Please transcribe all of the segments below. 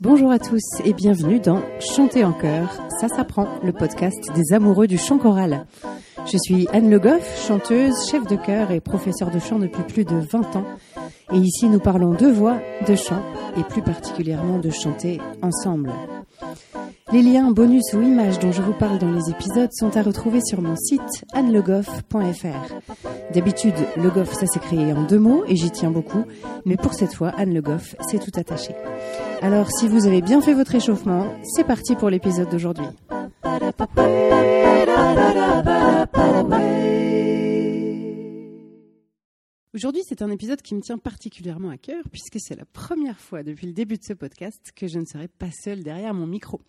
bonjour à tous et bienvenue dans Chanter en chœur, ça s'apprend, le podcast des amoureux du chant choral. Je suis Anne Le Goff, chanteuse, chef de chœur et professeure de chant depuis plus de 20 ans. Et ici nous parlons de voix, de chant et plus particulièrement de chanter ensemble. Les liens, bonus ou images dont je vous parle dans les épisodes sont à retrouver sur mon site annelegoff.fr. D'habitude, Le Goff, ça s'est créé en deux mots et j'y tiens beaucoup, mais pour cette fois, Anne Le Goff, c'est tout attaché. Alors, si vous avez bien fait votre échauffement, c'est parti pour l'épisode d'aujourd'hui. Aujourd'hui, c'est un épisode qui me tient particulièrement à cœur puisque c'est la première fois depuis le début de ce podcast que je ne serai pas seule derrière mon micro.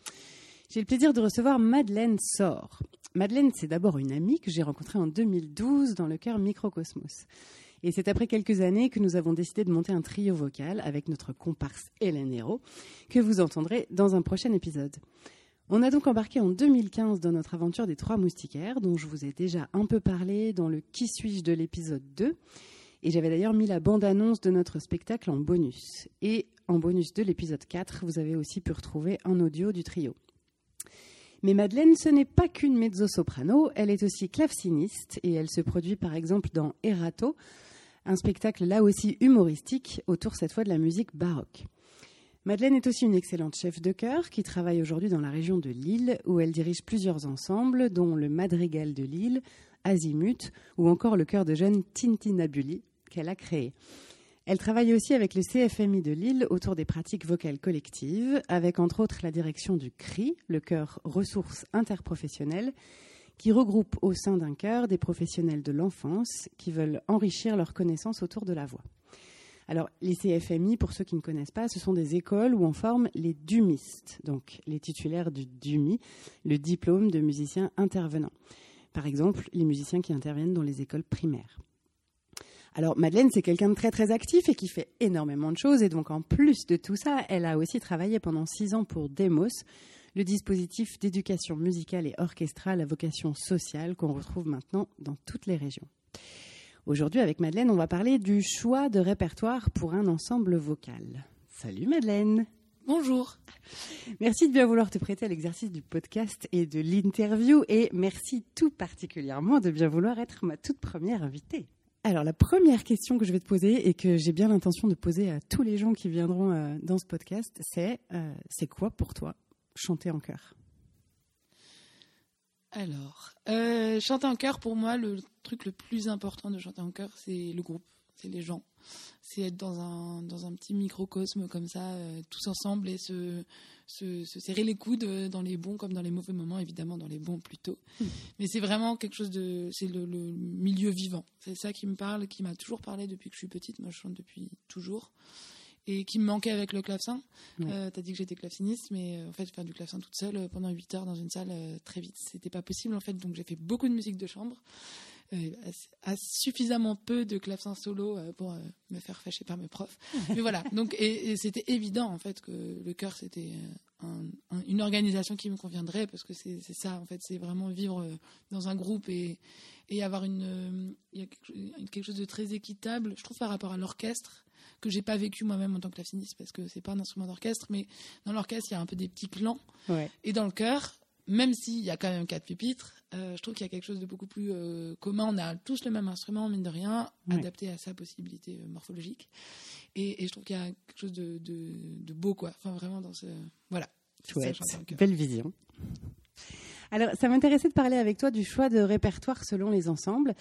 J'ai le plaisir de recevoir Madeleine Sor. Madeleine, c'est d'abord une amie que j'ai rencontrée en 2012 dans le chœur Microcosmos. Et c'est après quelques années que nous avons décidé de monter un trio vocal avec notre comparse Hélène Hérault, que vous entendrez dans un prochain épisode. On a donc embarqué en 2015 dans notre aventure des trois moustiquaires, dont je vous ai déjà un peu parlé dans le Qui suis-je de l'épisode 2. Et j'avais d'ailleurs mis la bande-annonce de notre spectacle en bonus. Et en bonus de l'épisode 4, vous avez aussi pu retrouver un audio du trio. Mais Madeleine, ce n'est pas qu'une mezzo-soprano, elle est aussi claveciniste et elle se produit par exemple dans Erato, un spectacle là aussi humoristique autour cette fois de la musique baroque. Madeleine est aussi une excellente chef de chœur qui travaille aujourd'hui dans la région de Lille où elle dirige plusieurs ensembles dont le Madrigal de Lille, Azimut ou encore le chœur de jeunes Tintinabuli qu'elle a créé. Elle travaille aussi avec le CFMI de Lille autour des pratiques vocales collectives, avec entre autres la direction du CRI, le chœur ressources interprofessionnelles, qui regroupe au sein d'un chœur des professionnels de l'enfance qui veulent enrichir leurs connaissances autour de la voix. Alors, les CFMI, pour ceux qui ne connaissent pas, ce sont des écoles où on forme les dumistes, donc les titulaires du DUMI, le diplôme de musicien intervenant. Par exemple, les musiciens qui interviennent dans les écoles primaires. Alors Madeleine, c'est quelqu'un de très très actif et qui fait énormément de choses. Et donc en plus de tout ça, elle a aussi travaillé pendant six ans pour Demos, le dispositif d'éducation musicale et orchestrale à vocation sociale qu'on retrouve maintenant dans toutes les régions. Aujourd'hui, avec Madeleine, on va parler du choix de répertoire pour un ensemble vocal. Salut Madeleine Bonjour. Merci de bien vouloir te prêter à l'exercice du podcast et de l'interview et merci tout particulièrement de bien vouloir être ma toute première invitée. Alors la première question que je vais te poser et que j'ai bien l'intention de poser à tous les gens qui viendront euh, dans ce podcast, c'est euh, c'est quoi pour toi? Chanter en chœur Alors, euh, chanter en chœur, pour moi, le truc le plus important de chanter en chœur, c'est le groupe, c'est les gens. C'est être dans un, dans un petit microcosme comme ça, tous ensemble et se, se, serrer les coudes dans les bons comme dans les mauvais moments, évidemment dans les bons plutôt. Hmm. Mais c'est vraiment quelque chose de. C'est le, milieu vivant. C'est ça qui me parle, qui m'a toujours parlé depuis que je suis petite. Moi, je chante depuis toujours. Et qui me manquait avec le clavecin. Euh, tu as dit que j'étais claveciniste, mais euh, en fait, faire du clavecin toute seule euh, pendant 8 heures dans une salle, très vite, c'était pas possible en fait. Donc j'ai fait beaucoup de musique de chambre. Euh, suffisamment peu de clavecin solo euh, pour euh, me faire fâcher par mes profs. Mais voilà, donc et, c'était évident en fait que le chœur c'était une organisation qui me conviendrait parce que c'est ça en fait, c'est vraiment vivre dans un groupe et, et avoir une, il y a quelque chose de très équitable, je trouve par rapport à l'orchestre que j'ai pas vécu moi-même en tant que claveciniste parce que c'est pas un instrument d'orchestre, mais dans l'orchestre il y a un peu des petits clans et dans le chœur même s'il y a quand même quatre pupitres, euh, je trouve qu'il y a quelque chose de beaucoup plus euh, commun. On a tous le même instrument, mine de rien, adapté à sa possibilité euh, morphologique. Et, je trouve qu'il y a quelque chose de, beau, quoi. Enfin, vraiment dans ce. Voilà. Chouette. Belle vision. Alors, ça m'intéressait de parler avec toi du choix de répertoire selon les ensembles.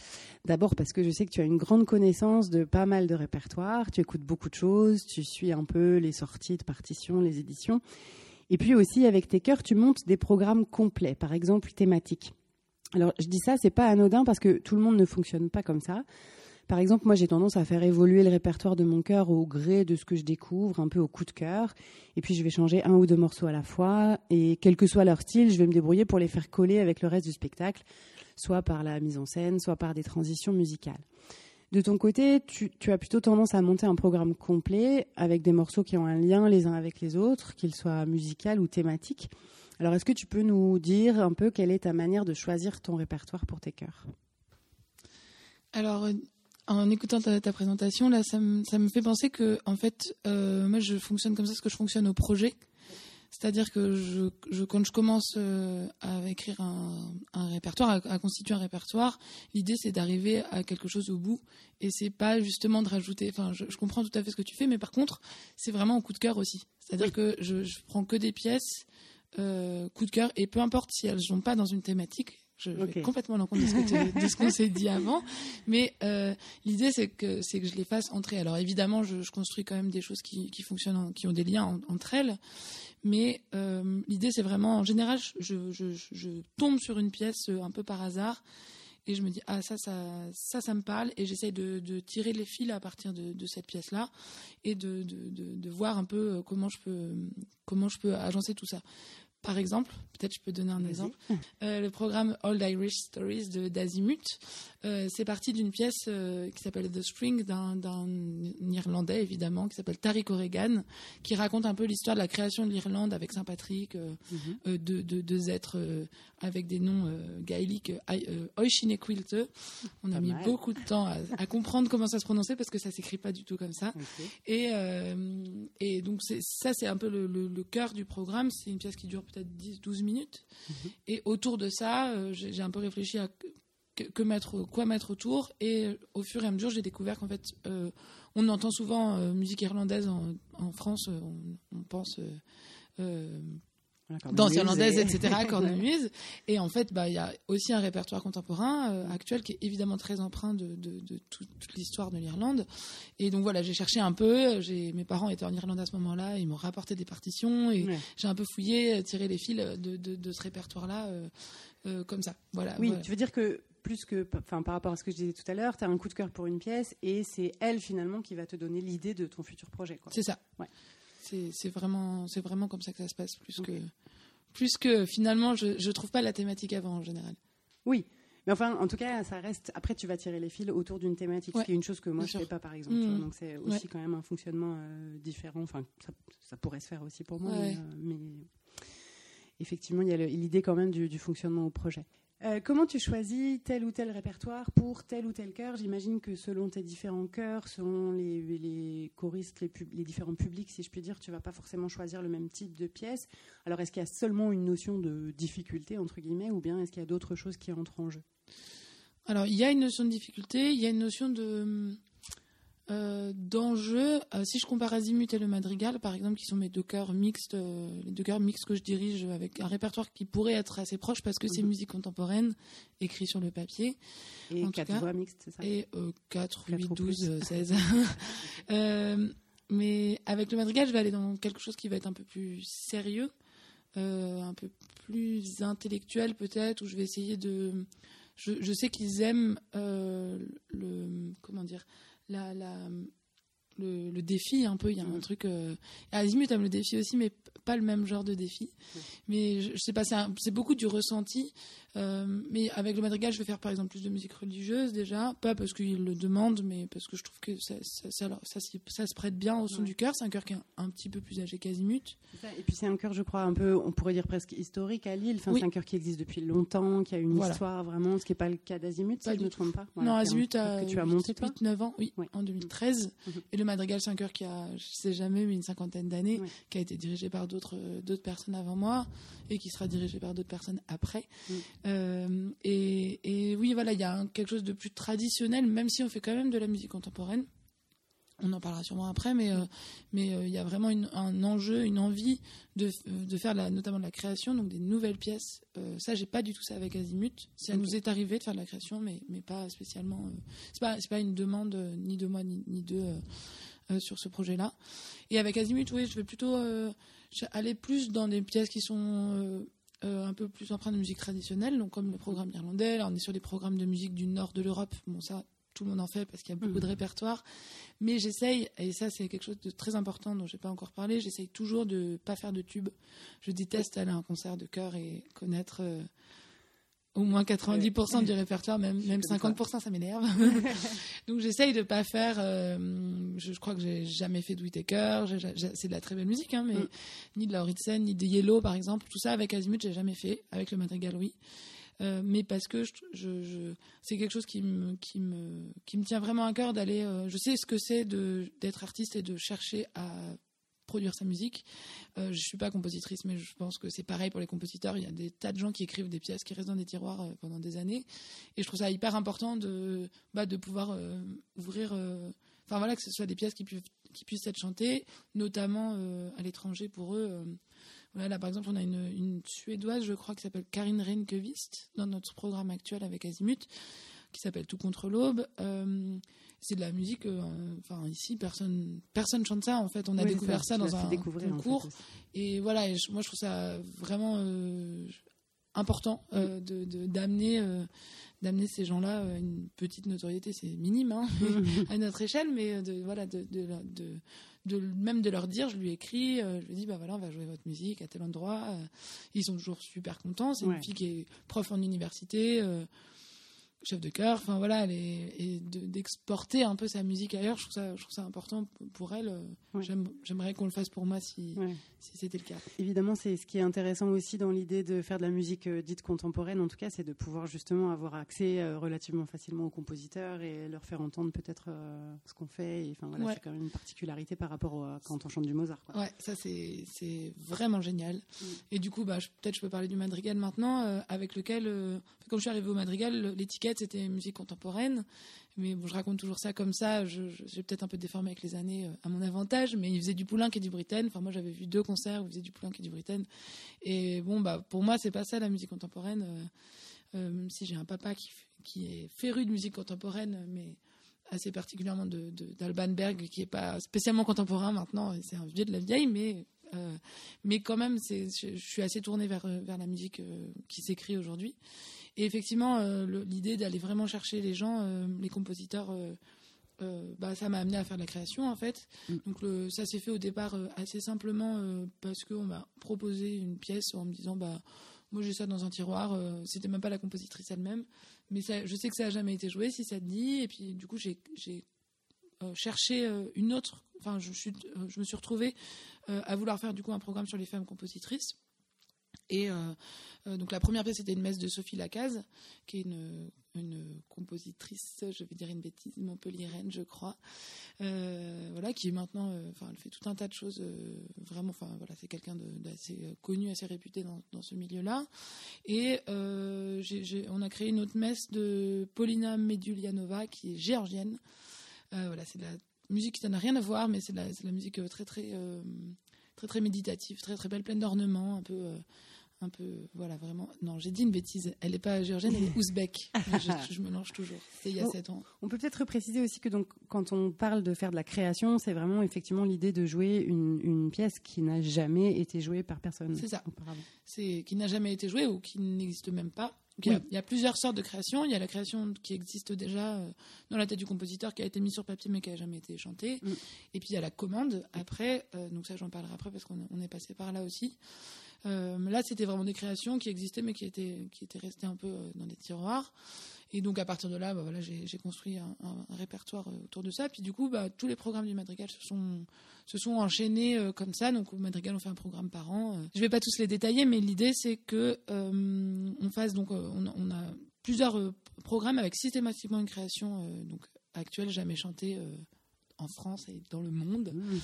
D'abord parce que je sais que tu as une grande connaissance de pas mal de répertoires, tu écoutes beaucoup de choses, tu suis un peu les sorties de partitions, les éditions. Et puis aussi, avec tes chœurs, tu montes des programmes complets, par exemple thématiques. Alors, je dis ça, c'est pas anodin parce que tout le monde ne fonctionne pas comme ça. Par exemple, moi, j'ai tendance à faire évoluer le répertoire de mon chœur au gré de ce que je découvre, un peu au coup de cœur. Et puis, je vais changer un ou deux morceaux à la fois. Et quel que soit leur style, je vais me débrouiller pour les faire coller avec le reste du spectacle, soit par la mise en scène, soit par des transitions musicales. De ton côté, tu, as plutôt tendance à monter un programme complet avec des morceaux qui ont un lien les uns avec les autres, qu'ils soient musicaux ou thématiques. Alors, est-ce que tu peux nous dire un peu quelle est ta manière de choisir ton répertoire pour tes chœurs? Alors, en écoutant ta, présentation, là, ça me, ça me fait penser que, en fait, euh, moi, je fonctionne comme ça, parce que je fonctionne au projet. C'est-à-dire que je, je, quand je commence euh, à écrire un, un répertoire, à, constituer un répertoire, l'idée c'est d'arriver à quelque chose au bout et c'est pas justement de rajouter. Enfin, je, je, comprends tout à fait ce que tu fais, mais par contre, c'est vraiment au coup de cœur aussi. C'est-à-dire que je, je, prends que des pièces euh, coup de cœur et peu importe si elles sont pas dans une thématique, je vais complètement l'encontre de ce qu'on s'est dit avant. Mais euh, l'idée, c'est que, c'est que je les fasse entrer. Alors évidemment, je, je construis quand même des choses qui, qui fonctionnent, qui ont des liens entre elles. Mais euh, l'idée, c'est vraiment, en général, je, je, je, tombe sur une pièce un peu par hasard et je me dis ah ça ça ça ça me parle et j'essaye de, de, tirer les fils à partir de, de cette pièce là et de, de, de, voir un peu comment je peux comment je peux agencer tout ça par exemple, peut-être je peux donner un exemple, euh, le programme Old Irish Stories de d'Azimut, euh, c'est parti d'une pièce euh, qui s'appelle The Spring d'un Irlandais évidemment qui s'appelle Tariq O'Regan, qui raconte un peu l'histoire de la création de l'Irlande avec Saint Patrick, mhm. de deux êtres avec des noms gaéliques, Oishinequilte. On a mis beaucoup de temps à, comprendre comment ça se prononçait parce que ça s'écrit pas du tout comme ça. Et, et donc ça c'est un peu le, le cœur du programme. C'est une pièce qui dure peut-être 10-12 minutes. Mhm. Et autour de ça, euh, j'ai un peu réfléchi à que, mettre, quoi mettre autour. Et euh, au fur et à mesure, j'ai découvert qu'en fait, euh, on entend souvent musique irlandaise en, France, on, pense danse irlandaise, etc., cornemuse. Et en fait, bah, il y a aussi un répertoire contemporain euh, actuel qui est évidemment très empreint de, de, de toute l'histoire de l'Irlande. Et donc voilà, j'ai cherché un peu. Mes parents étaient en Irlande à ce moment-là, ils m'ont rapporté des partitions et j'ai un peu fouillé, tiré les fils de, de ce répertoire-là euh, euh, comme ça. Voilà. Oui, tu veux dire que plus que, enfin, par rapport à ce que je disais tout à l'heure, tu as un coup de cœur pour une pièce et c'est elle finalement qui va te donner l'idée de ton futur projet. C'est ça. Ouais. C'est vraiment, c'est vraiment comme ça que ça se passe, plus que, plus que finalement, je, je trouve pas la thématique avant en général. Oui, mais enfin, en tout cas, ça reste. Après, tu vas tirer les fils autour d'une thématique, ce qui est une chose que moi je ne fais pas, par exemple. Mmh. Donc c'est aussi quand même un fonctionnement euh, différent. Enfin, ça, pourrait se faire aussi pour moi, mais, euh, effectivement, il y a l'idée quand même du, du, fonctionnement au projet. Euh, comment tu choisis tel ou tel répertoire pour tel ou tel chœur? J'imagine que selon tes différents chœurs, selon les, choristes, les, différents publics, si je puis dire, tu vas pas forcément choisir le même type de pièce. Alors, est-ce qu'il y a seulement une notion de difficulté, entre guillemets, ou bien est-ce qu'il y a d'autres choses qui entrent en jeu? Alors, il y a une notion de difficulté, il y a une notion de euh, d'enjeux. Euh, si je compare Azimut et le Madrigal, par exemple, qui sont mes deux chœurs mixtes, euh, les deux chœurs mixtes que je dirige avec un répertoire qui pourrait être assez proche parce que c'est mhm. musique contemporaine, écrit sur le papier. Et 4 voix mixtes, c'est ça Et 4, 8, 12, 16. mais avec le Madrigal, je vais aller dans quelque chose qui va être un peu plus sérieux, un peu plus intellectuel peut-être, où je vais essayer de... Je, je sais qu'ils aiment le... Comment dire la, la, le, le, défi un peu. Il y a un truc. Euh... Azimut aime le défi aussi, mais pas le même genre de défi. Mais je, je sais pas, c'est beaucoup du ressenti. Euh, mais avec le madrigal, je vais faire par exemple plus de musique religieuse déjà, pas parce qu'il le demande, mais parce que je trouve que ça, ça, ça, ça se prête bien au son du cœur. C'est un cœur qui est un, petit peu plus âgé qu'Azimut. Et puis c'est un cœur, je crois, un peu, on pourrait dire presque historique à Lille. Enfin, C'est un cœur qui existe depuis longtemps, qui a une histoire vraiment, ce qui n'est pas le cas d'Azimut, si je ne me trompe pas. non, Azimut a que tu as monté, 8, 9 ans, oui, en 2013. Mhm. Et le madrigal, c'est un cœur qui a, je sais jamais, mais une cinquantaine d'années, qui a été dirigé par d'autres personnes avant moi et qui sera dirigé par d'autres personnes après. Euh, et, oui, voilà, il y a quelque chose de plus traditionnel, même si on fait quand même de la musique contemporaine. On en parlera sûrement après, mais euh, mais euh, il y a vraiment un enjeu, une envie de, de faire la, notamment de la création, donc des nouvelles pièces. ça, j'ai pas du tout ça avec Azimut. Ça nous est arrivé de faire de la création, mais mais pas spécialement. c'est pas c'est pas une demande ni de moi ni, ni de sur ce projet-là. Et avec Azimut, oui, je vais plutôt aller plus dans des pièces qui sont euh, un peu plus empreint de musique traditionnelle, donc comme le programme irlandais. Là, on est sur des programmes de musique du nord de l'Europe. Bon, ça, tout le monde en fait parce qu'il y a beaucoup de mmh. répertoires. Mais j'essaye, et ça c'est quelque chose de très important dont je n'ai pas encore parlé, j'essaye toujours de ne pas faire de tube. Je déteste aller à un concert de chœur et connaître euh, au moins 90% du répertoire, même, même 50%, ça m'énerve. Donc j'essaye de pas faire. Euh, je, crois que j'ai jamais fait de Whittaker. C'est de la très belle musique, hein, mais mm. ni de la Horizon, ni de Yellow, par exemple. Tout ça avec Azimut, j'ai jamais fait. Avec le Madrigal, oui. Euh, mais parce que c'est quelque chose qui me, tient vraiment à cœur d'aller. Euh, je sais ce que c'est d'être artiste et de chercher à produire sa musique. Euh, je suis pas compositrice, mais je pense que c'est pareil pour les compositeurs. Il y a des tas de gens qui écrivent des pièces qui restent dans des tiroirs euh, pendant des années, et je trouve ça hyper important de, bah, pouvoir ouvrir. Enfin voilà, que ce soit des pièces qui puissent être chantées, notamment à l'étranger pour eux là, par exemple, on a une, Suédoise, je crois, qui s'appelle Karin Renkevist dans notre programme actuel avec Azimut, qui s'appelle Tout contre l'aube. Euh, c'est de la musique. Euh, enfin, ici, personne, personne chante ça. En fait, on a découvert ça, dans un concours. et voilà, moi, je trouve ça vraiment euh, important de d'amener d'amener ces gens-là une petite notoriété. C'est minime hein, à notre échelle, mais de voilà de, de, de, même de leur dire, je lui écris, euh, je lui dis bah voilà, on va jouer votre musique à tel endroit. Euh, ils sont toujours super contents. C'est une fille qui est prof en université. Chef de chœur, enfin voilà, et d'exporter un peu sa musique ailleurs, je trouve ça, je trouve ça important pour elle. J'aimerais qu'on le fasse pour moi si, si c'était le cas. Évidemment, c'est ce qui est intéressant aussi dans l'idée de faire de la musique euh, dite contemporaine, en tout cas, c'est de pouvoir justement avoir accès euh, relativement facilement aux compositeurs et leur faire entendre peut-être euh, ce qu'on fait. enfin voilà, c'est quand même une particularité par rapport à quand on chante du Mozart. Quoi. Ouais, ça c'est vraiment génial. Mm. Et du coup, bah, peut-être je peux parler du madrigal maintenant, avec lequel, quand je suis arrivée au madrigal, l'étiquette c'était musique contemporaine. Mais bon, je raconte toujours ça comme ça. J'ai peut-être un peu déformé avec les années euh, à mon avantage, mais il faisait du Poulenc et du Britten. Enfin, moi, j'avais vu deux concerts où il faisait du Poulenc et du Britten. Et bon, bah, pour moi, c'est pas ça la musique contemporaine. Euh, euh, même si j'ai un papa qui, qui est féru de musique contemporaine, mais assez particulièrement d'Alban de, Berg, qui est pas spécialement contemporain maintenant. C'est un vieux de la vieille, mais mais quand même, je, je, suis assez tournée vers vers la musique qui s'écrit aujourd'hui. Et effectivement, euh, l'idée d'aller vraiment chercher les gens, euh, les compositeurs, euh, bah, ça m'a amené à faire de la création en fait. Mm. Donc ça s'est fait au départ assez simplement parce qu'on m'a proposé une pièce en me disant bah moi j'ai ça dans un tiroir. C'était même pas la compositrice elle-même, mais je sais que ça a jamais été joué si ça te dit. Et puis du coup j'ai cherché une autre. Enfin je, je me suis retrouvée à vouloir faire du coup un programme sur les femmes compositrices. Et euh, euh, donc la première pièce c'était une messe de Sophie Lacaze, qui est une, une compositrice, je vais dire une bêtise, montpelliéraine, je crois, euh, voilà, qui est maintenant, elle fait tout un tas de choses, vraiment, enfin, voilà, c'est quelqu'un d'assez connu, assez réputé dans, dans ce milieu-là. Et on a créé une autre messe de Polina Medulianova, qui est géorgienne. voilà, c'est de la musique qui n'a rien à voir, mais c'est de, la musique très, très, très, très méditative, très, très belle, pleine d'ornements, un peu un peu, voilà, vraiment. Non, j'ai dit une bêtise. Elle n'est pas géorgienne, elle est ouzbek. je, me mélange toujours. C'est il y a sept ans. On peut peut-être préciser aussi que donc, quand on parle de faire de la création, c'est vraiment effectivement l'idée de jouer une, pièce qui n'a jamais été jouée par personne. C'est ça. C'est qui n'a jamais été jouée ou qui n'existe même pas. Il y, a, plusieurs sortes de créations. Il y a la création qui existe déjà euh, dans la tête du compositeur, qui a été mise sur papier mais qui n'a jamais été chantée. Mm. Et puis il y a la commande après. Euh, donc ça, j'en parlerai après parce qu'on est passé par là aussi. Euh, là, c'était vraiment des créations qui existaient, mais qui étaient, qui étaient restées un peu euh, dans des tiroirs. Et donc, à partir de là, bah, voilà, j'ai construit un, répertoire euh, autour de ça. Puis, du coup, bah, tous les programmes du Madrigal se sont, se sont enchaînés comme ça. Donc, au Madrigal, on fait un programme par an. Je ne vais pas tous les détailler, mais l'idée, c'est que on fasse. Donc, on, a plusieurs programmes avec systématiquement une création donc actuelle, jamais chantée en France et dans le monde. Mmh.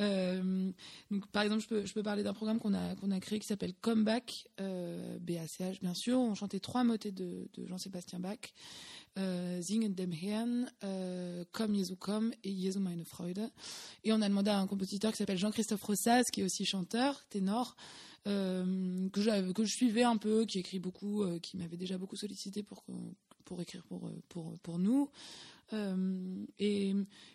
Euh, donc, par exemple, je peux, je peux parler d'un programme qu'on a, qu'on a créé qui s'appelle Comeback, euh, BACH bien sûr. On chantait trois motets de, de Jean-Sébastien Bach. Euh, Singen dem Herrn, euh, Komm Jesu komm et Jesu meine Freude. Et on a demandé à un compositeur qui s'appelle Jean-Christophe Rossas, qui est aussi chanteur, ténor, euh, que, je, que je suivais un peu, qui écrit beaucoup, euh, qui m'avait déjà beaucoup sollicité pour, pour écrire pour, pour, pour nous. Euh, et,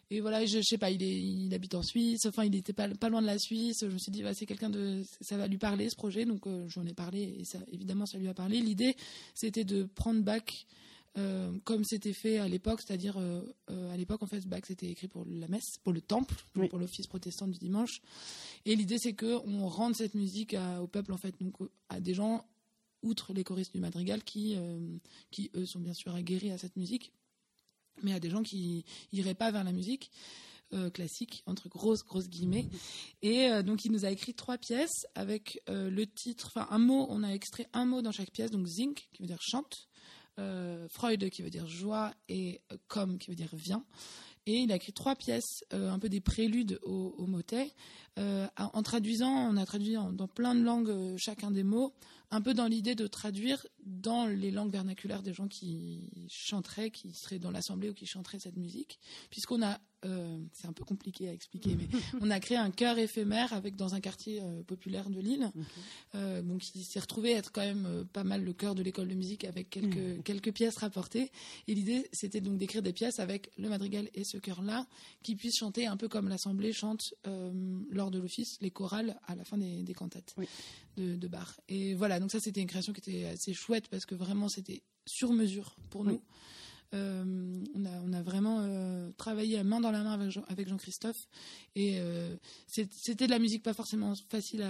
et, voilà, je, je, sais pas, il, est, il habite en Suisse, enfin il était pas, pas loin de la Suisse. Je me suis dit, bah, c'est quelqu'un de, ça va lui parler ce projet, donc euh, j'en ai parlé et ça, évidemment, ça lui a parlé. L'idée, c'était de prendre Bach euh, comme c'était fait à l'époque, c'est-à-dire euh, à l'époque en fait Bach c'était écrit pour la messe, pour le temple, pour l'office protestant du dimanche. Et l'idée c'est que on rende cette musique au peuple en fait, donc à des gens outre les choristes du madrigal qui qui eux sont bien sûr aguerris à cette musique mais à des gens qui iraient pas vers la musique. classique entre grosses grosses guillemets. Et donc il nous a écrit trois pièces avec le titre, enfin un mot, on a extrait un mot dans chaque pièce, donc zinc qui veut dire chante, Freud qui veut dire joie et comme qui veut dire vient. Et il a écrit trois pièces, un peu des préludes au, au motet. en traduisant, on a traduit dans plein de langues chacun des mots un peu dans l'idée de traduire dans les langues vernaculaires des gens qui chanteraient, qui seraient dans l'assemblée ou qui chanteraient cette musique, puisqu'on a euh, c'est un peu compliqué à expliquer, mais on a créé un chœur éphémère avec dans un quartier euh, populaire de Lille, euh, qui s'est retrouvé être quand même pas mal le chœur de l'école de musique avec quelques mmh. quelques pièces rapportées. Et l'idée, c'était donc d'écrire des pièces avec le madrigal et ce chœur-là, qui puissent chanter un peu comme l'assemblée chante lors de l'office, les chorales à la fin des, cantates de, de Bach. Et voilà, donc ça, c'était une création qui était assez chouette parce que vraiment, c'était sur mesure pour nous. Euh, on, a, on, a, vraiment euh, travaillé à main dans la main avec, Jean, christophe et euh, c'était de la musique pas forcément facile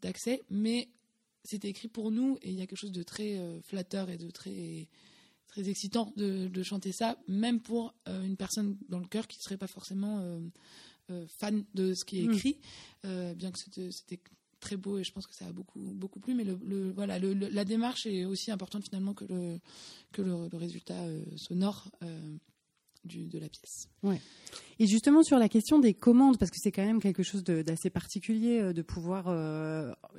d'accès, mais c'était écrit pour nous. Et il y a quelque chose de très flatteur et de très très excitant de, chanter ça, même pour une personne dans le cœur qui serait pas forcément fan de ce qui est mm. écrit, bien que c'était très beau et je pense que ça a beaucoup beaucoup plu mais le, voilà la démarche est aussi importante finalement que le que le, résultat euh, sonore euh, de la pièce. Ouais. Et justement sur la question des commandes, parce que c'est quand même quelque chose d'assez particulier euh, de pouvoir,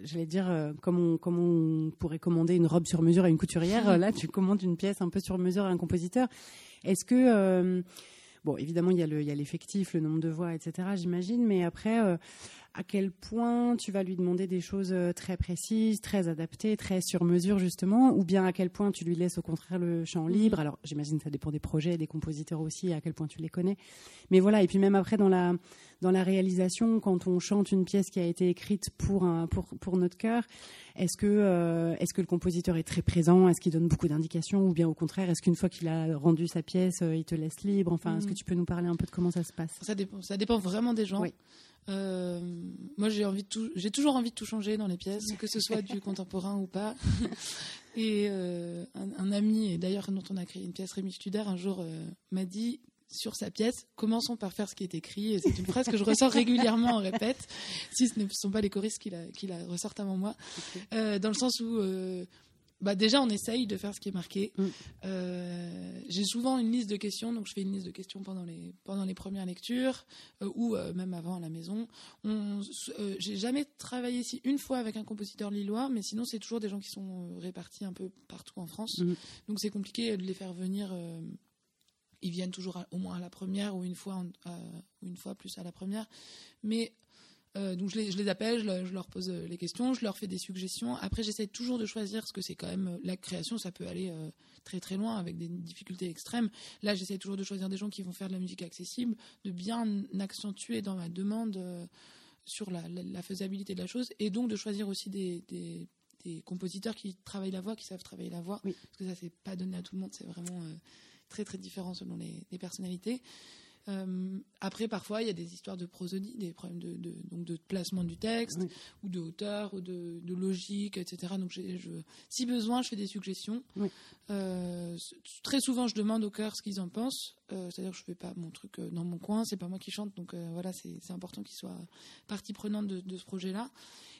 j'allais dire, comme on, comme on pourrait commander une robe sur mesure à une couturière, là tu commandes une pièce un peu sur mesure à un compositeur. Est-ce que Bon, évidemment, il y a l'effectif, le, nombre de voix, etc., j'imagine, mais après, à quel point tu vas lui demander des choses euh, très précises, très adaptées, très sur mesure, justement, ou bien à quel point tu lui laisses au contraire le champ mhm. libre. Alors, j'imagine que ça dépend des projets, des compositeurs aussi, à quel point tu les connais. Mais voilà, et puis même après, dans la, dans la réalisation, quand on chante une pièce qui a été écrite pour, un, pour, pour notre cœur, est-ce que, euh, est-ce que le compositeur est très présent? Est-ce qu'il donne beaucoup d'indications? Ou bien au contraire, est-ce qu'une fois qu'il a rendu sa pièce, euh, il te laisse libre? Enfin, est-ce que mm. tu peux nous parler un peu de comment ça se passe? Ça dépend, ça dépend vraiment des gens. Euh, moi, j'ai envie de tout, j'ai toujours envie de tout changer dans les pièces, que ce soit du contemporain ou pas. Et un, ami, et d'ailleurs dont on a créé une pièce, Rémi Studer, un jour m'a dit sur sa pièce, commençons par faire ce qui est écrit. C'est une phrase que je ressors régulièrement en répète, si ce ne sont pas les choristes qui la, qui la ressortent avant moi, euh, dans le sens où euh, bah déjà on essaye de faire ce qui est marqué. Mm. Euh, j'ai souvent une liste de questions, donc je fais une liste de questions pendant les, pendant les premières lectures ou même avant à la maison. J'ai jamais travaillé ici une fois avec un compositeur lillois, mais sinon c'est toujours des gens qui sont répartis un peu partout en France. Mm. Donc c'est compliqué de les faire venir ils viennent toujours au moins à la première ou une fois, une fois plus à la première. Mais euh, donc je les, je les appelle, je, leur pose euh, les questions, je leur fais des suggestions. Après, j'essaie toujours de choisir ce que c'est quand même euh, la création, ça peut aller très très loin avec des difficultés extrêmes. Là, j'essaie toujours de choisir des gens qui vont faire de la musique accessible, de bien accentuer dans ma demande sur la, faisabilité de la chose, et donc de choisir aussi des, des, compositeurs qui travaillent la voix, qui savent travailler la voix, parce que ça c'est pas donné à tout le monde, c'est vraiment très très différent selon les, personnalités. Euh, après, parfois, il y a des histoires de prosodie, des problèmes de, donc de placement du texte, ou de hauteur, ou de, logique, etc. Donc, je, si besoin, je fais des suggestions. Euh, très souvent, je demande au cœur ce qu'ils en pensent. Euh, c'est-à-dire que je fais pas mon truc dans mon coin, c'est pas moi qui chante. Donc, voilà, c'est important qu'ils soient partie prenante de, ce projet-là,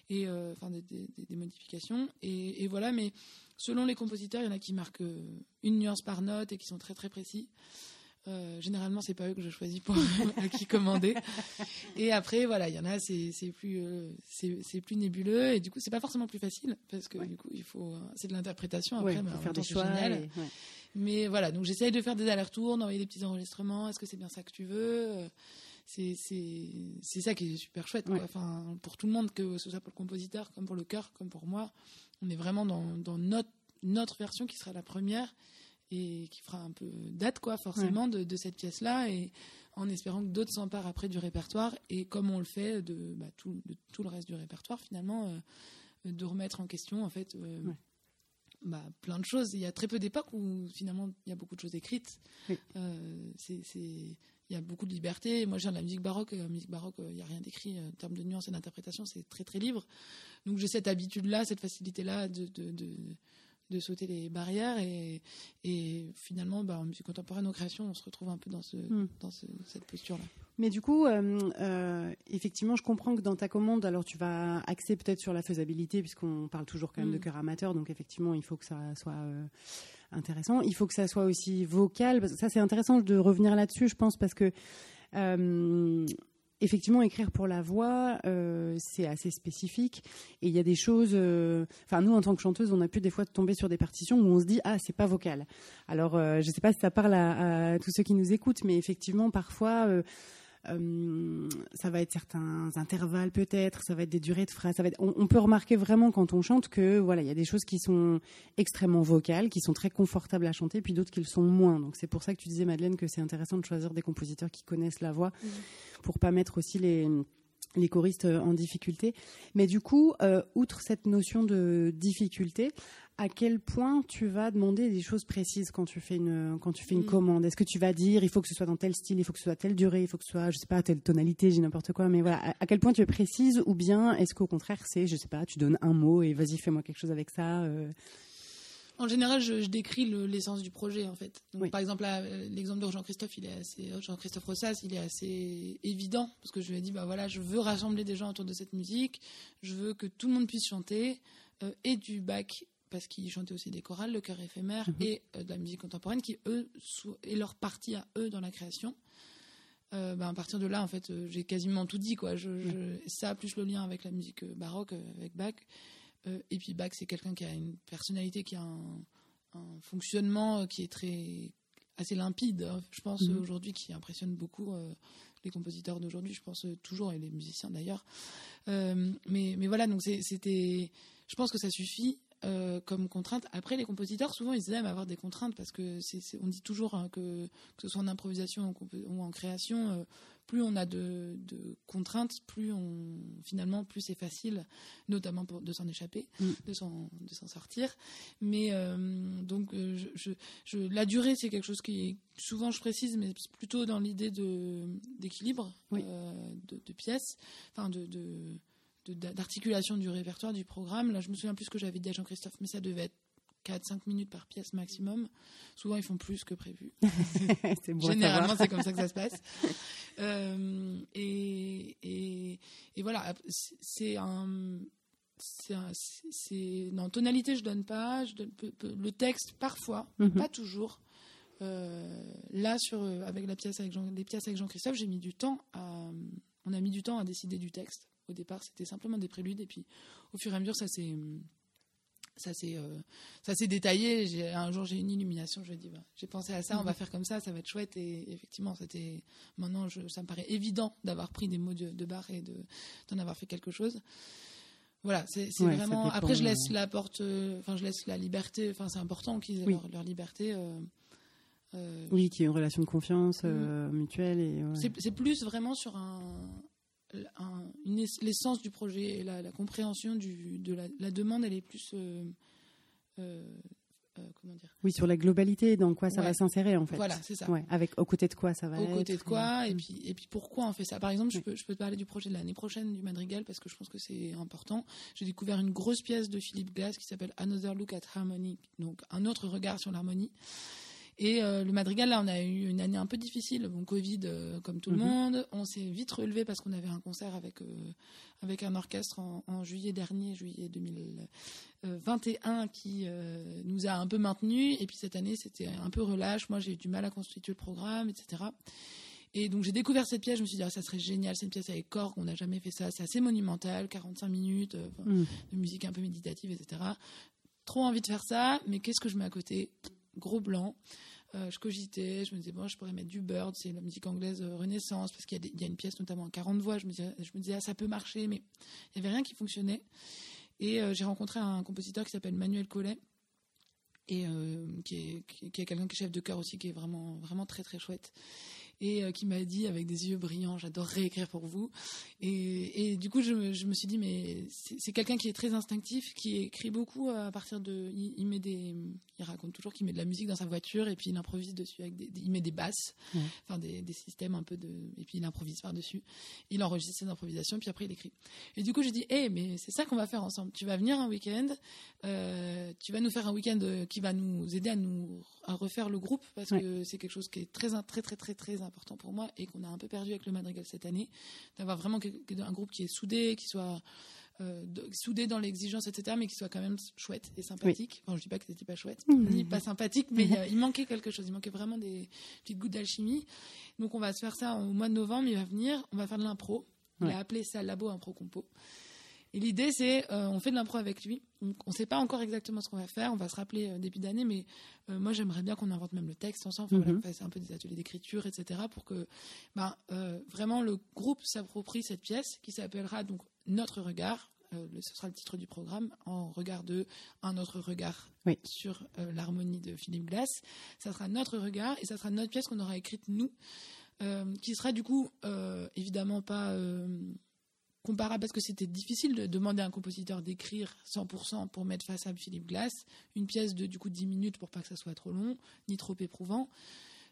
et enfin des, modifications. Et, et, voilà, mais Selon les compositeurs, il y en a qui marquent une nuance par note et qui sont très très précis. Euh, généralement, c'est pas eux que je choisis pour à qui commander. Et après, voilà, il y en a, c'est plus euh, c'est plus nébuleux et du coup, c'est pas forcément plus facile parce que du coup, il faut c'est de l'interprétation après, mais faire des choix. Mais voilà, donc j'essaye de faire des allers-retours, d'envoyer des petits enregistrements. Est-ce que c'est bien ça que tu veux? C'est ça qui est super chouette. Enfin, pour tout le monde, que ce soit pour le compositeur, comme pour le chœur, comme pour moi, on est vraiment dans, notre, notre version qui sera la première et qui fera un peu date, quoi, forcément, de, cette pièce-là, et en espérant que d'autres s'emparent après du répertoire, et comme on le fait de, bah, tout, tout, le reste du répertoire, finalement, euh, de remettre en question, en fait, euh, bah, plein de choses. Il y a très peu d'époques où, finalement, il y a beaucoup de choses écrites. Euh, il y a beaucoup de liberté. Moi, je viens de la musique baroque. La musique baroque, il n'y a rien d'écrit en termes de nuances et d'interprétation. C'est très, très libre. Donc j'ai cette habitude-là, cette facilité-là de, de sauter les barrières et, et finalement, bah, en musique contemporaine, en création, on se retrouve un peu dans, ce, Mm. dans ce- cette posture-là. Mais du coup, euh, euh, effectivement, je comprends que dans ta commande, alors tu vas axer peut-être sur la faisabilité, puisqu'on parle toujours quand même de cœur amateur, donc effectivement, il faut que ça soit euh, intéressant. Il faut que ça soit aussi vocal. parce que Ça, c'est intéressant de revenir là-dessus, je pense, parce que euh, effectivement, écrire pour la voix, euh, c'est assez spécifique. Et il y a des choses. euh, Enfin, nous, en tant que chanteuse, on a pu des fois tomber sur des partitions où on se dit ah, c'est pas vocal. Alors, euh, je sais pas si ça parle à, à tous ceux qui nous écoutent, mais effectivement, parfois. Euh, ça va être certains intervalles peut-être, ça va être des durées de phrases. Ça va être, on, on peut remarquer vraiment quand on chante que voilà, il y a des choses qui sont extrêmement vocales, qui sont très confortables à chanter, puis d'autres qui le sont moins. Donc c'est pour ça que tu disais Madeleine que c'est intéressant de choisir des compositeurs qui connaissent la voix pour pas mettre aussi les les choristes en difficulté. Mais du coup, euh, outre cette notion de difficulté, à quel point tu vas demander des choses précises quand tu fais une, quand tu fais une Mm. commande Est-ce que tu vas dire, il faut que ce soit dans tel style, il faut que ce soit telle durée, il faut que ce soit, je sais pas, telle tonalité, j'ai n'importe quoi, mais voilà, à, à quel point tu es précise ou bien est-ce qu'au contraire, c'est, je sais pas, tu donnes un mot et vas-y, fais-moi quelque chose avec ça euh, En général, je, je décris le- l'essence du projet, en fait. Donc, Oui. Par exemple, euh, l'exemple de Jean-Christophe, il est assez, Jean-Christophe Rossas, il est assez évident parce que je lui ai dit, bah voilà, je veux rassembler des gens autour de cette musique, je veux que tout le monde puisse chanter euh, et du bac parce qu'il chantait aussi des chorales, le chœur éphémère Mhm. et euh, de la musique contemporaine qui eux est leur partie à eux dans la création. Euh, bah, à partir de là, en fait, euh, j'ai quasiment tout dit, quoi. Je, je- ça plus le lien avec la musique euh, baroque, avec Bach. Et puis Bach, c'est quelqu'un qui a une personnalité, qui a un, un fonctionnement qui est très assez limpide, hein, je pense Mhm. aujourd'hui, qui impressionne beaucoup les compositeurs d'aujourd'hui, je pense toujours, et les musiciens d'ailleurs. Mais, mais voilà, donc c'était, je pense que ça suffit. Euh, comme contrainte. Après, les compositeurs, souvent, ils aiment avoir des contraintes parce que on dit toujours hein, que, que ce soit en improvisation ou en création, euh, plus on a de, de contraintes, plus on finalement plus c'est facile, notamment pour, de s'en échapper, Mm. de s'en de s'en sortir. Mais euh, donc je, je, je- la durée c'est quelque chose qui est souvent je précise, mais plutôt dans l'idée de d'équilibre Oui. de, de pièces, enfin de- d'articulation du répertoire du programme. Là, je me souviens plus ce que j'avais dit à Jean-Christophe, mais ça devait être 4-5 minutes par pièce maximum. Souvent, ils font plus que prévu. bon Généralement, c'est comme ça que ça se passe. Euh, et, et, et voilà, c'est- un. C'est non, tonalité, je donne pas. Je donne peu- peu- le texte, parfois, Mhm. pas toujours. Euh, là, sur, euh, avec la pièce avec Jean, les pièces avec Jean-Christophe, j'ai mis du temps à. On a mis du temps à décider du texte. Au départ, c'était simplement des préludes, et puis au fur et à mesure, ça s'est. Ça s'est, euh, ça s'est détaillé. Un jour, j'ai une illumination. Je dis, bah, j'ai pensé à ça, on va faire comme ça, ça va être chouette. Et effectivement, c'était. Maintenant, je- ça me paraît évident d'avoir pris des mots de, de barre et de, d'en avoir fait quelque chose. Voilà, c'est, Ouais, vraiment. Après, je euh. laisse la porte. euh, Enfin, je laisse la liberté. Enfin, c'est important qu'ils aient Oui. leur, leur liberté. euh, euh, Oui, qui est une relation de confiance euh, mutuelle et ouais. c'est, c'est plus vraiment sur un, un- l'essence du projet et la, la compréhension du, de la, la demande, elle est plus. euh, euh, euh, comment dire? Oui sur la globalité, dans quoi ça Ouais. va s'insérer en fait. Voilà, c'est ça. Ouais, avec aux côtés de quoi ça va Au être. côté de quoi et Mm. puis, et puis pourquoi on fait ça? Par exemple, je peux, je peux te parler du projet de l'année prochaine du Madrigal parce que je pense que c'est important. J'ai découvert une grosse pièce de Philippe Glass qui s'appelle Another Look at Harmony, donc un autre regard sur l'harmonie. Et euh, le Madrigal, là, on a eu une année un peu difficile, bon, Covid euh, comme tout le Mhm. monde. On s'est vite relevé parce qu'on avait un concert avec, euh, avec un orchestre en, en juillet dernier, juillet 2021, qui nous a un peu maintenus. Et puis cette année, c'était un peu relâche. Moi, j'ai eu du mal à constituer le programme, etc. Et donc j'ai découvert cette pièce, je me suis dit, ah, ça serait génial, c'est une pièce avec corps, on n'a jamais fait ça, c'est assez monumental, 45 minutes, Mm. de musique un peu méditative, etc. Trop envie de faire ça, mais qu'est-ce que je mets à côté? Gros blanc. Euh, je cogitais, je me disais, bon, je pourrais mettre du Bird, c'est la musique anglaise euh, Renaissance, parce qu'il y, y a une pièce notamment à 40 voix, je me disais, je me disais ah, ça peut marcher, mais il n'y avait rien qui fonctionnait. Et euh, j'ai rencontré un compositeur qui s'appelle Manuel Collet, et qui est, qui est quelqu'un qui est chef de chœur aussi, qui est vraiment, vraiment très très chouette. Et euh, qui m'a dit avec des yeux brillants, j'adorerais écrire pour vous. Et, et du coup, je, me- je me suis dit, mais c'est quelqu'un qui est très instinctif, qui écrit beaucoup à partir de, il, il met des, il raconte toujours qu'il met de la musique dans sa voiture et puis il improvise dessus avec des, il met des basses, Ouais. enfin des, des systèmes un peu de, et puis il improvise par dessus. Il enregistre ses improvisations, puis après il écrit. Et du coup, j'ai dit, hé, mais c'est ça qu'on va faire ensemble. Tu vas venir un week-end, euh, tu vas nous faire un week-end euh, qui va nous aider à nous à refaire le groupe parce Ouais. que c'est quelque chose qui est très très très très très important pour moi et qu'on a un peu perdu avec le Madrigal cette année, d'avoir vraiment un groupe qui est soudé, qui soit euh, soudé dans l'exigence, etc., mais qui soit quand même chouette et sympathique. Enfin, je dis pas que c'était pas chouette, Mhm. ni pas sympathique, mais il a- il manquait quelque chose. Il manquait vraiment des petites gouttes d'alchimie. Donc, on va se faire ça au mois de novembre. Il va venir, on va faire de l'impro. Il Ouais. a appelé ça Labo Impro Compo. Et l'idée, c'est, euh, on fait de l'impro avec lui. Donc, on ne sait pas encore exactement ce qu'on va faire. On va se rappeler euh, début d'année, mais euh, moi, j'aimerais bien qu'on invente même le texte ensemble. Voilà, Mhm. qu'on fasse un peu des ateliers d'écriture, etc., pour que, ben, euh, vraiment, le groupe s'approprie cette pièce qui s'appellera donc Notre regard. Euh, ce sera le titre du programme, en regard de un autre regard Oui. sur l'harmonie de Philippe Glass. Ça sera notre regard et ça sera notre pièce qu'on aura écrite nous, qui sera du coup évidemment pas comparable parce que c'était difficile de demander à un compositeur d'écrire 100% pour mettre face à Philippe Glass une pièce de du coup 10 minutes pour pas que ça soit trop long ni trop éprouvant.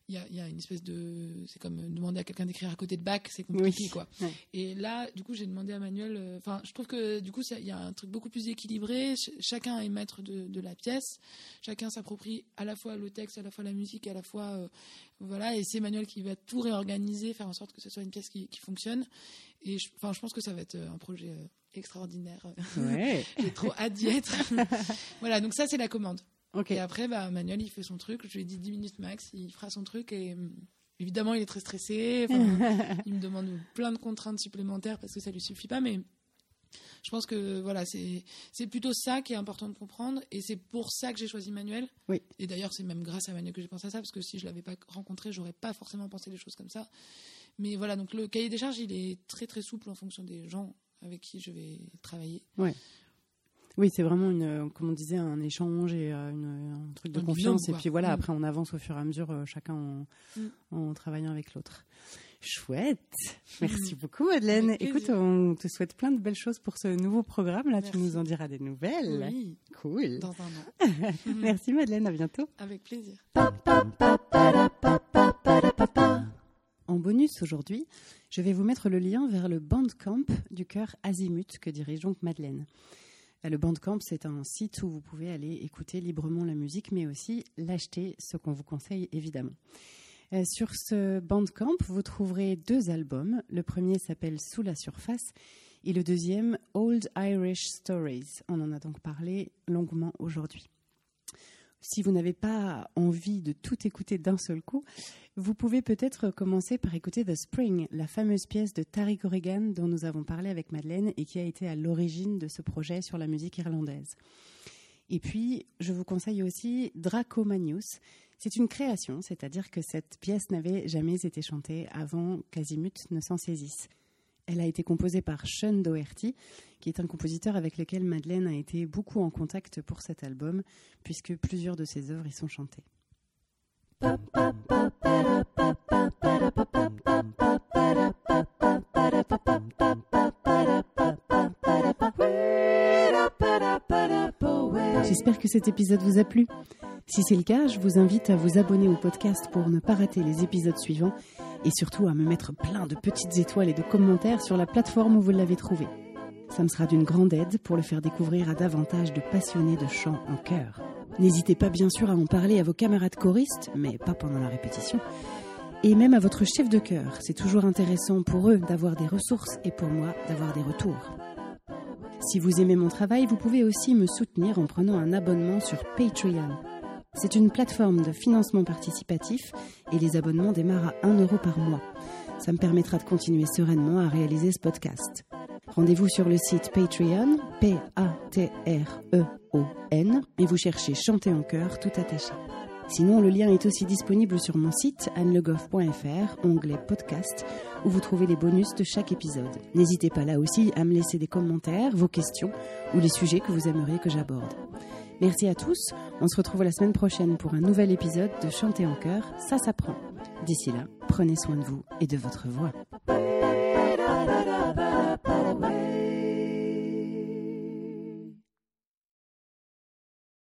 Il y a, il y a une espèce de. C'est comme demander à quelqu'un d'écrire à côté de Bach, c'est compliqué Oui. quoi. Ouais. Et là, du coup, j'ai demandé à Manuel. euh, Enfin, je trouve que du coup, il y a un truc beaucoup plus équilibré. Ch- chacun est maître de, de la pièce. Chacun s'approprie à la fois le texte, à la fois la musique, à la fois euh, voilà. Et c'est Manuel qui va tout réorganiser, faire en sorte que ce soit une pièce qui, qui fonctionne. Et enfin, je pense que ça va être euh, un projet euh, extraordinaire. Ouais. J'ai trop hâte d'y être. voilà. Donc ça, c'est la commande. Ok. Et après, bah, Manuel, il fait son truc. Je lui ai dit 10 minutes max, il fera son truc. Et hum, évidemment, il est très stressé. Il me demande plein de contraintes supplémentaires parce que ça lui suffit pas. Mais je pense que voilà, c'est plutôt ça qui est important de comprendre. Et c'est pour ça que j'ai choisi Manuel. Oui. Et d'ailleurs, c'est même grâce à Manuel que j'ai pensé à ça parce que si je l'avais pas rencontré, j'aurais pas forcément pensé des choses comme ça. Mais voilà, donc le cahier des charges, il est très très souple en fonction des gens avec qui je vais travailler. Oui, c'est vraiment une, euh, comme on disait, un échange et euh, une- un truc de Un confiance. Et puis voilà, Mm. après on avance au fur et à mesure, euh, chacun en, Mm. en travaillant avec l'autre. Chouette. Merci Mm. beaucoup, Madeleine. Écoute, on te souhaite plein de belles choses pour ce nouveau programme. Là, tu Merci. nous en diras des nouvelles. Oui, Cool. dans un an. Merci, Madeleine. À bientôt. Avec plaisir. En bonus aujourd'hui, je vais vous mettre le lien vers le Bandcamp du chœur Azimut que dirige donc Madeleine. Le Bandcamp, c'est un site où vous pouvez aller écouter librement la musique, mais aussi l'acheter, ce qu'on vous conseille évidemment. Euh, Sur ce Bandcamp, vous trouverez deux albums. Le premier s'appelle Sous la surface et le deuxième Old Irish Stories. On en a donc parlé longuement aujourd'hui. Si vous n'avez pas envie de tout écouter d'un seul coup, vous pouvez peut-être commencer par écouter The Spring, la fameuse pièce de Tariq O'Regan dont nous avons parlé avec Madeleine et qui a été à l'origine de ce projet sur la musique irlandaise. Et puis, je vous conseille aussi Dracomanius. C'est une création, c'est-à-dire que cette pièce n'avait jamais été chantée avant qu'Azimut ne s'en saisisse. Elle a été composée par Sean Doherty, qui est un compositeur avec lequel Madeleine a été beaucoup en contact pour cet album, puisque plusieurs de ses œuvres y sont chantées. J'espère que cet épisode vous a plu. Si c'est le cas, je vous invite à vous abonner au podcast pour ne pas rater les épisodes suivants et surtout à me mettre plein de petites étoiles et de commentaires sur la plateforme où vous l'avez trouvé. Ça me sera d'une grande aide pour le faire découvrir à davantage de passionnés de chant en chœur. N'hésitez pas bien sûr à en parler à vos camarades choristes, mais pas pendant la répétition, et même à votre chef de chœur. C'est toujours intéressant pour eux d'avoir des ressources et pour moi d'avoir des retours. Si vous aimez mon travail, vous pouvez aussi me soutenir en prenant un abonnement sur Patreon. C'est une plateforme de financement participatif et les abonnements démarrent à 1 euro par mois. Ça me permettra de continuer sereinement à réaliser ce podcast. Rendez-vous sur le site Patreon, P-A-T-R-E-O-N, et vous cherchez Chanter en chœur tout attaché. Sinon, le lien est aussi disponible sur mon site annelegoff.fr, onglet podcast, où vous trouvez les bonus de chaque épisode. N'hésitez pas là aussi à me laisser des commentaires, vos questions ou les sujets que vous aimeriez que j'aborde. Merci à tous, on se retrouve la semaine prochaine pour un nouvel épisode de Chanter en chœur, ça s'apprend. D'ici là, prenez soin de vous et de votre voix.